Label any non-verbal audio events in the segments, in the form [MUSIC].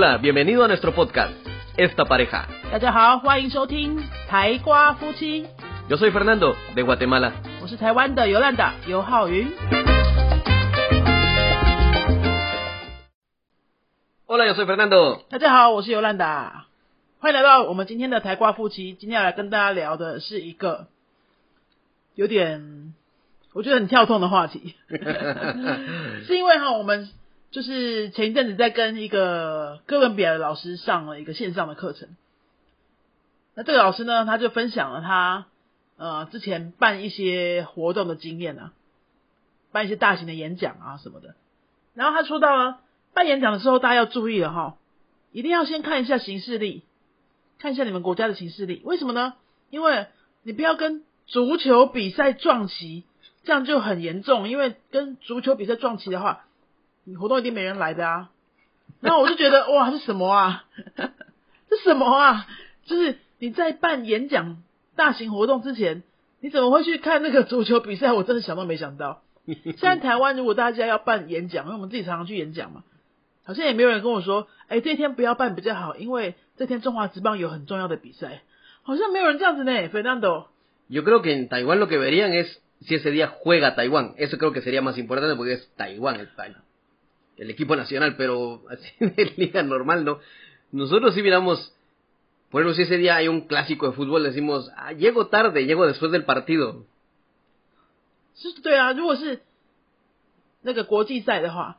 大家好，欢迎收听台瓜夫妻。我是台湾的尤兰达尤浩云。Hola，yo soy Fernando。大家好，我是尤兰达，欢迎来到我们今天的台瓜夫妻。今天要来跟大家聊的是一个有点我觉得很跳痛的话题，[LAUGHS] [LAUGHS] 是因为哈我们。就是前一阵子在跟一个哥伦比亚的老师上了一个线上的课程，那这个老师呢，他就分享了他呃之前办一些活动的经验啊，办一些大型的演讲啊什么的。然后他说到了办演讲的时候，大家要注意了哈，一定要先看一下形势力，看一下你们国家的形势力。为什么呢？因为你不要跟足球比赛撞旗，这样就很严重。因为跟足球比赛撞旗的话。你活动一定没人来的啊，然后我就觉得哇，是什么啊？这什么啊？就是你在办演讲大型活动之前，你怎么会去看那个足球比赛？我真的想都没想到。[LAUGHS] 现在台湾如果大家要办演讲，因为我们自己常常去演讲嘛，好像也没有人跟我说，哎，这天不要办比较好，因为这天中华职棒有很重要的比赛，好像没有人这样子呢。Fernando，yo creo que en t a i w n lo que verían es si ese día juega t a i w n Eso creo que sería más importante porque es t a i w n el í el equipo nacional, pero [LAUGHS] así de liga normal, ¿no? Nosotros sí miramos, por ejemplo, si ese día hay un clásico de fútbol, decimos, ah, llego tarde, llego después del partido. Sí, 对啊，如果是那个国际赛的话，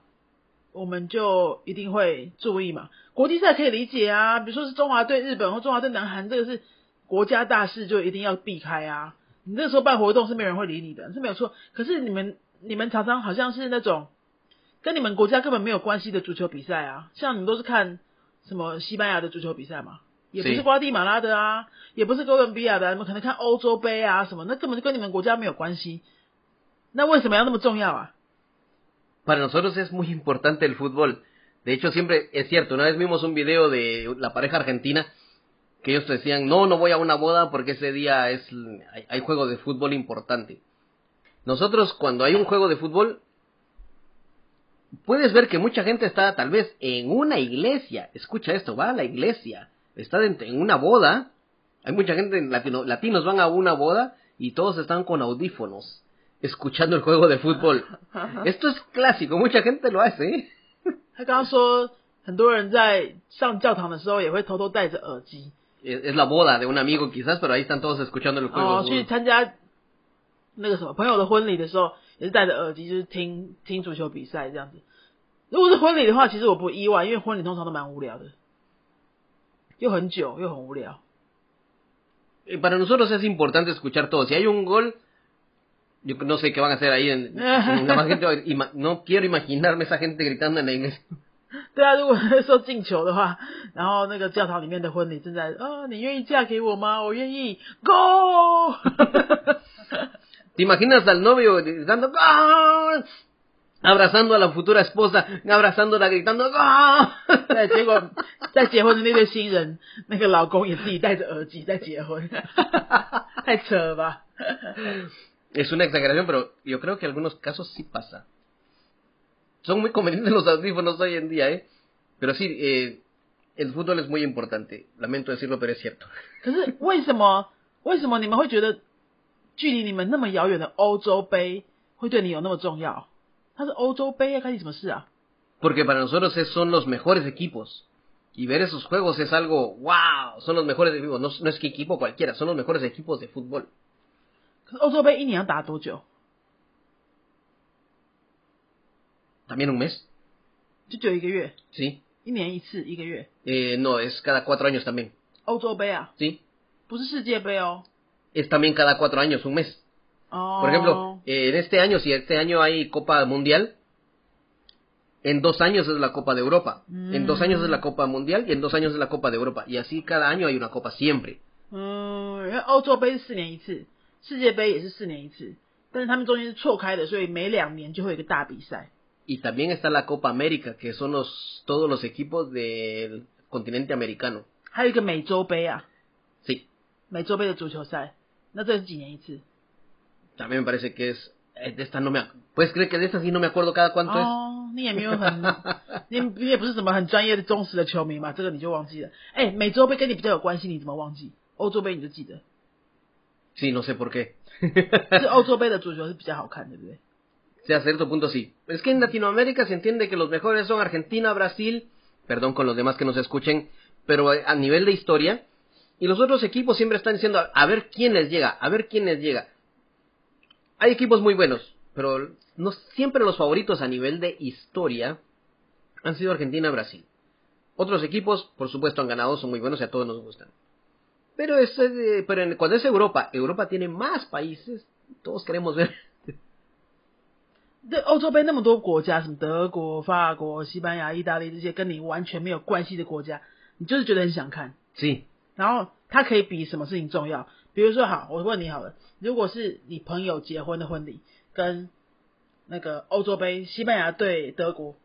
我们就一定会注意嘛。国际赛可以理解啊，比如说是中华对日本或中华对南韩，这个是国家大事，就一定要避开啊。你那时候办活动是没人会理你的，是没有错。可是你们你们常常好像是那种 ah, para nosotros es muy importante el fútbol. De hecho, siempre es cierto. Una vez vimos un video de la pareja argentina que ellos decían, no, no voy a una boda porque ese día es hay, juego de fútbol importante. Nosotros cuando hay un juego de fútbol puedes ver que mucha gente está tal vez en una iglesia, escucha esto, va a la iglesia, está en una boda, hay mucha gente, latino, latinos van a una boda y todos están con audífonos, escuchando el juego de fútbol. [LAUGHS] Esto es clásico, mucha gente lo hace. ¿eh? [LAUGHS] Es la boda de un amigo quizás, pero ahí están todos escuchando el juego. 就是戴着耳机，就是听听足球比赛这样子。如果是婚礼的话，其实我不意外，因为婚礼通常都蛮无聊的，又很久又很无聊。Para nosotros es importante escuchar todo. Si hay un gol, yo no sé qué van a hacer ahí. Nada más quiero, no quiero imaginarme esa gente gritando en inglés. 对啊，如果说进球的话，然后那个教堂里面的婚礼正在，啊，你愿意嫁给我吗？我愿意。Go. ¿Te imaginas al novio gritando ¡Ah!", Abrazando a la futura esposa, abrazándola gritando ¡Ah!". ¡Gol! Es una exageración, pero yo creo que en algunos casos sí pasa. Son muy convenientes los audífonos hoy en día, ¿eh? Pero sí, eh, el fútbol es muy importante. Lamento decirlo, pero es cierto. 距离你们那么遥远的欧洲杯会对你有那么重要？他是欧洲杯，还关你什么事啊？Porque para nosotros es son los mejores equipos y ver esos juegos es algo wow, son los mejores equipos. No es que equipo cualquiera, son los mejores equipos de fútbol. 欧洲杯一年打多久？打一年？就就一个月？是。一年一次，一个月。呃，no es cada cuatro años también。欧洲杯啊？是。不是世界杯哦。es también cada cuatro años, un mes. Por ejemplo, oh. en este año, si este año hay Copa Mundial, en dos años es la Copa de Europa, en dos años es la mm. Copa Mundial y en dos años es la Copa de Europa. Y así cada año hay una Copa siempre. y también está la Copa América, que son los, todos los equipos del continente americano. sí también me parece que es eh, de esta no me puedes creer que de esta sí no me acuerdo cada cuánto es. 哦，你也没有很，你你也不是什么很专业的忠实的球迷嘛，这个你就忘记了。哎、欸，美洲杯跟你比较有关系，你怎么忘记？欧洲杯你就记得。Sí, oh, [LAUGHS] no sé por qué. [LAUGHS] 是欧洲杯的足球是比较好看，对不对？Sí, a cierto punto sí. Es que en Latinoamérica se entiende que los mejores son Argentina, Brasil, perdón con los demás que nos escuchen, pero eh, a nivel de historia, y los otros equipos siempre están diciendo, a ver quién les llega, a ver quién les llega. Hay equipos muy buenos, pero no siempre los favoritos a nivel de historia han sido Argentina Brasil. Otros equipos, por supuesto, han ganado, son muy buenos y a todos nos gustan. Pero, es, eh, pero en, cuando es Europa, Europa tiene más países, todos queremos ver [LAUGHS] Sí. 然后他可以比什么事情重要？比如说，好，我问你好了，如果是你朋友结婚的婚礼跟那个欧洲杯西班牙对德国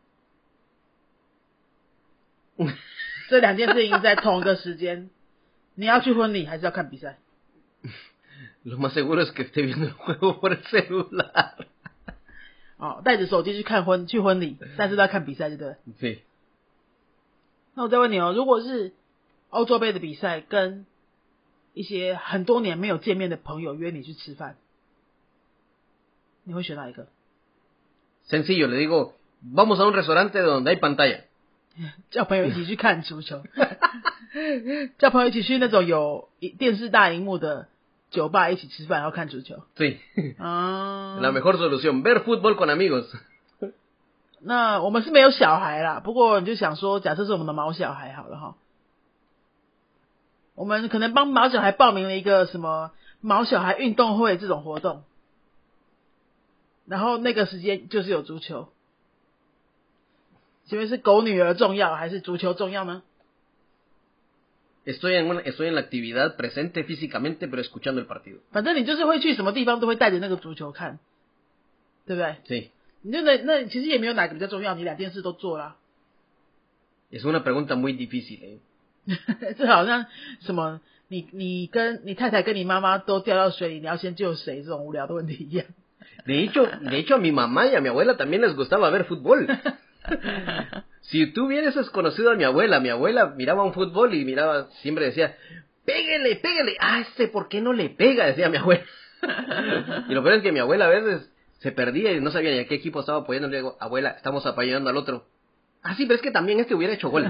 这两件事情在同一个时间，[LAUGHS] 你要去婚礼还是要看比赛 l o más seguros que esté viendo el juego por el celular。哦，带着手机去看婚去婚礼，但是在看比赛，对不对？对。那我再问你哦，如果是？欧洲杯的比赛，跟一些很多年没有见面的朋友约你去吃饭，你会选哪一个？Sencillo, le digo, vamos a un restaurante donde hay pantalla。[LAUGHS] 叫朋友一起去看足球，[LAUGHS] 叫朋友一起去那种有电视大荧幕的酒吧一起吃饭，然后看足球。对。[LAUGHS] 啊。La mejor solución, ver fútbol con amigos。那我们是没有小孩啦，不过你就想说，假设是我们的毛小孩好了哈。我们可能帮毛小孩报名了一个什么毛小孩运动会这种活动，然后那个时间就是有足球，请问是狗女儿重要还是足球重要呢？反正你就是会去什么地方都会带着那个足球看，对不对？对。你那那其实也没有哪比较重要，你两件事都做了。[LAUGHS] 这好像什么你你跟你太太跟你妈妈都掉到水里，你要先救谁这种无聊的问题一样。De [LAUGHS] hecho, de hecho a mi mamá y a mi abuela también les gustaba ver fútbol. [LAUGHS] Si tú hubieras conocido a mi abuela, mi abuela miraba un fútbol y miraba, siempre decía, pégale, pégale, a ah, este, ¿por qué no le pega? Decía mi abuela. y lo peor es que mi abuela a veces se perdía y no sabía ni a qué equipo estaba apoyando. Le digo, abuela, estamos apoyando al otro. Ah, sí, pero es que también este hubiera hecho gol.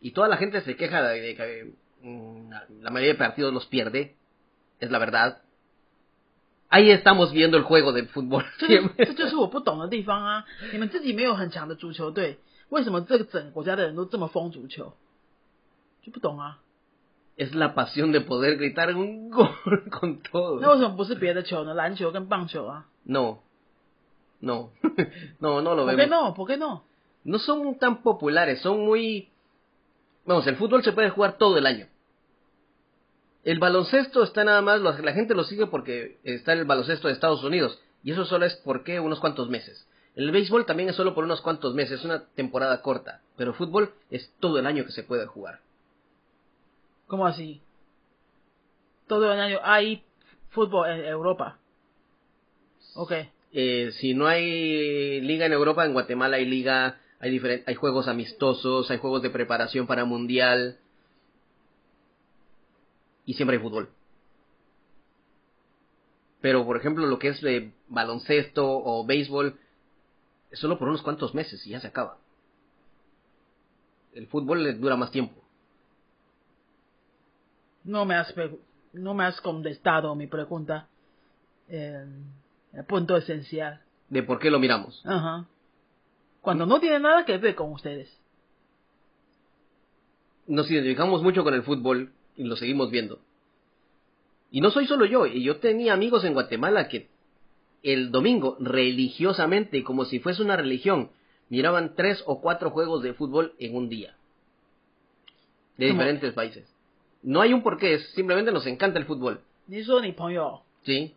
y toda la gente se queja de, que eh, mm, la mayoría de partidos los pierde, es la verdad. Ahí estamos viendo el juego de fútbol. [LAUGHS] [LAUGHS] es la pasión de poder gritar un [LAUGHS] gol con todo. No, no, no, no lo veo no? ¿Por qué no? No son tan populares, son muy Vamos, el fútbol se puede jugar todo el año. El baloncesto está nada más, la gente lo sigue porque está el baloncesto de Estados Unidos. Y eso solo es porque unos cuantos meses. El béisbol también es solo por unos cuantos meses, es una temporada corta. Pero fútbol es todo el año que se puede jugar. ¿Cómo así? Todo el año hay fútbol en Europa. Ok. Eh, si no hay liga en Europa, en Guatemala hay liga, hay, hay juegos amistosos, hay juegos de preparación para mundial y siempre hay fútbol. Pero, por ejemplo, lo que es el eh, baloncesto o béisbol, es solo por unos cuantos meses y ya se acaba. El fútbol eh, dura más tiempo. No me has, no me has contestado mi pregunta. Eh, el, punto esencial. De por qué lo miramos. Ajá cuando no tiene nada que ver con ustedes. Nos identificamos mucho con el fútbol y lo seguimos viendo. Y no soy solo yo, yo tenía amigos en Guatemala que el domingo religiosamente, como si fuese una religión, miraban tres o cuatro juegos de fútbol en un día. De diferentes países. No hay un porqué, simplemente nos encanta el fútbol. Ni Sí.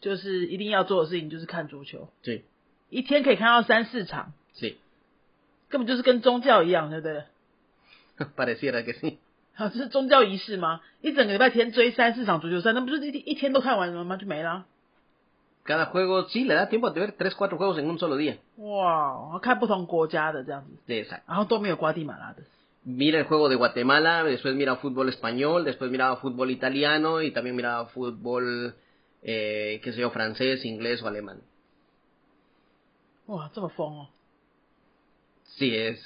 就是一定要做的事情，就是看足球。对，一天可以看到三四场。对，根本就是跟宗教一样，对不对？把得谢了给你。这是宗教仪式吗？一整个礼拜天追三四场足球赛，那不是一一天都看完了吗？就没了。然后都没有瓜地马拉的。Mira el juego de Guatemala, después mira fútbol español, después mira fútbol italiano y también mira fútbol 呃，que sea francés, inglés o alemán。哇，这么疯哦！sí, es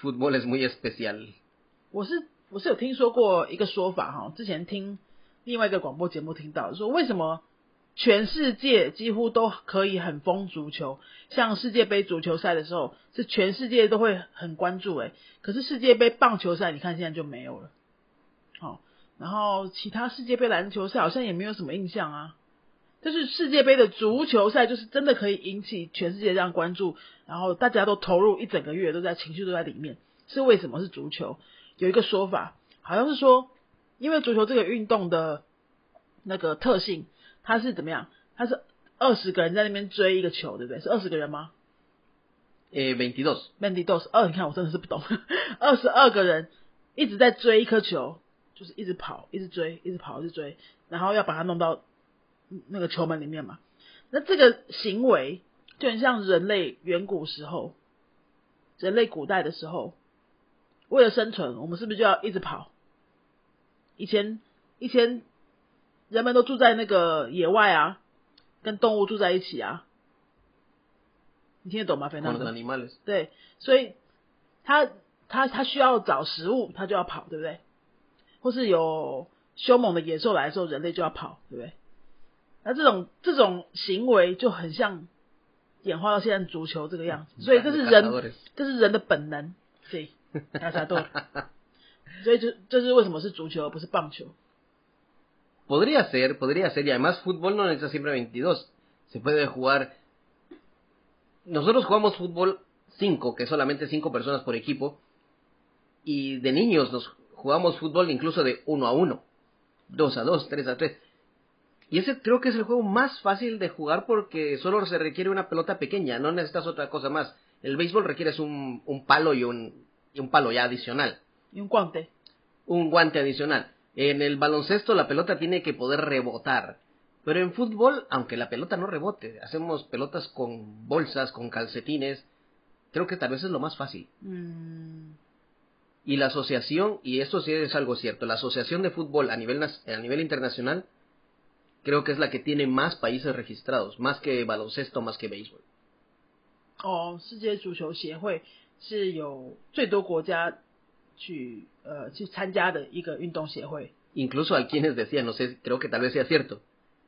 fútbol es muy especial。我是我是有听说过一个说法哈，之前听另外一个广播节目听到，说为什么全世界几乎都可以很疯足球，像世界杯足球赛的时候，是全世界都会很关注，哎，可是世界杯棒球赛，你看现在就没有了，好。然后其他世界杯篮球赛好像也没有什么印象啊，但是世界杯的足球赛就是真的可以引起全世界这样关注，然后大家都投入一整个月都在情绪都在里面，是为什么是足球？有一个说法好像是说，因为足球这个运动的那个特性，它是怎么样？它是二十个人在那边追一个球，对不对？是二十个人吗？诶 m e n d i z o s m e n d i o s 二，你看我真的是不懂，[LAUGHS] 二十二个人一直在追一颗球。就是一直跑，一直追，一直跑，一直追，然后要把它弄到那个球门里面嘛。那这个行为就很像人类远古时候、人类古代的时候，为了生存，我们是不是就要一直跑？以前以前人们都住在那个野外啊，跟动物住在一起啊。你听得懂吗？对，所以他他他需要找食物，他就要跑，对不对？Es que si uno tiene un hombre de la vida, el hombre va a ir. Entonces, esta situación es muy bien. Entonces, esto es un hombre de la vida. Sí, un cazador. Entonces, ¿por qué es un hombre de la vida? ¿Por qué es un hombre de la Podría ser, podría ser. Y además, fútbol no necesita siempre 22. Se puede jugar. Nosotros jugamos fútbol 5, que es solamente 5 personas por equipo. Y de niños nos jugamos fútbol incluso de uno a uno, dos a dos, tres a tres. Y ese creo que es el juego más fácil de jugar porque solo se requiere una pelota pequeña, no necesitas otra cosa más. El béisbol requiere un, un palo y un, y un palo ya adicional. Y un guante. Un guante adicional. En el baloncesto la pelota tiene que poder rebotar. Pero en fútbol, aunque la pelota no rebote, hacemos pelotas con bolsas, con calcetines. Creo que tal vez es lo más fácil. Mm. Y la asociación, y eso sí es algo cierto, la asociación de fútbol a nivel, a nivel internacional creo que es la que tiene más países registrados, más que baloncesto, más que béisbol. Oh, a quienes decían, no sé, creo que tal vez sea cierto,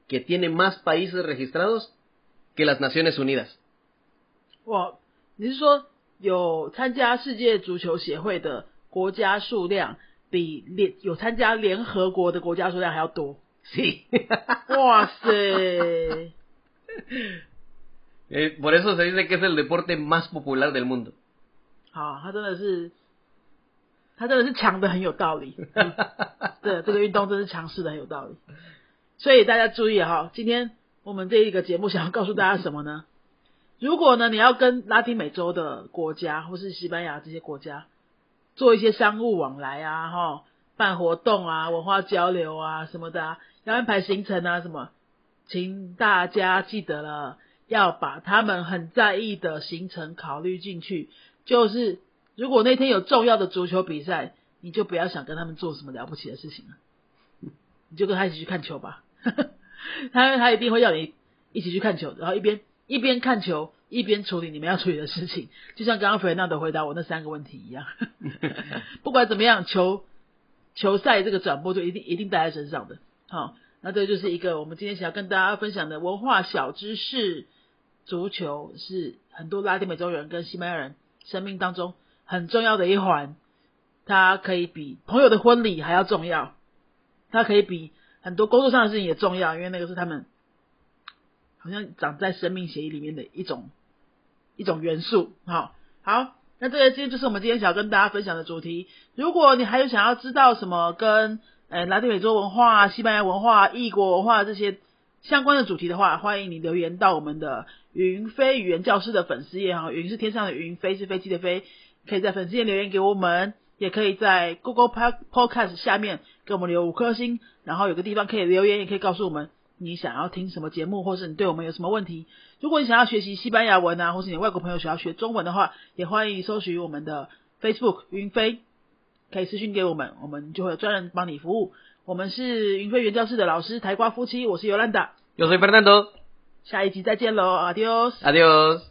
que tiene más países registrados que las Naciones Unidas. 国家数量比联有参加联合国的国家数量还要多，是哇塞！[LAUGHS] Por eso se dice que es el deporte más popular del mundo。好，他真的是，他真的是强的很有道理。[LAUGHS] 对，这个运动真是强势的很有道理。所以大家注意哈，今天我们这一个节目想要告诉大家什么呢？如果呢你要跟拉丁美洲的国家或是西班牙这些国家。做一些商务往来啊，哈，办活动啊，文化交流啊什么的啊，要安排行程啊什么，请大家记得了，要把他们很在意的行程考虑进去。就是如果那天有重要的足球比赛，你就不要想跟他们做什么了不起的事情了，你就跟他一起去看球吧。[LAUGHS] 他他一定会要你一起去看球，然后一边。一边看球，一边处理你们要处理的事情，[LAUGHS] 就像刚刚菲娜的回答我那三个问题一样。[LAUGHS] 不管怎么样，球球赛这个转播就一定一定带在身上的。好，那这就是一个我们今天想要跟大家分享的文化小知识。足球是很多拉丁美洲人跟西班牙人生命当中很重要的一环，它可以比朋友的婚礼还要重要，它可以比很多工作上的事情也重要，因为那个是他们。好像长在《生命协议》里面的一种一种元素。好，好，那这些就是我们今天想要跟大家分享的主题。如果你还有想要知道什么跟呃拉丁美洲文化、西班牙文化、异国文化这些相关的主题的话，欢迎你留言到我们的云飞语言教室的粉丝页。哈，云是天上的云，飞是飞机的飞，可以在粉丝页留言给我们，也可以在 Google Podcast 下面给我们留五颗星，然后有个地方可以留言，也可以告诉我们。你想要听什么节目，或是你对我们有什么问题？如果你想要学习西班牙文啊，或是你外国朋友想要学中文的话，也欢迎搜寻我们的 Facebook 云飞，可以私讯给我们，我们就会有专人帮你服务。我们是云飞原教室的老师台瓜夫妻，我是尤兰达，我是佩德罗，下一集再见喽，adios，adios。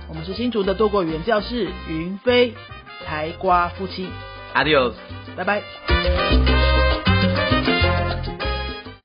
我们是新竹的国过言教室，云飞、台瓜夫妻，Adios，拜拜。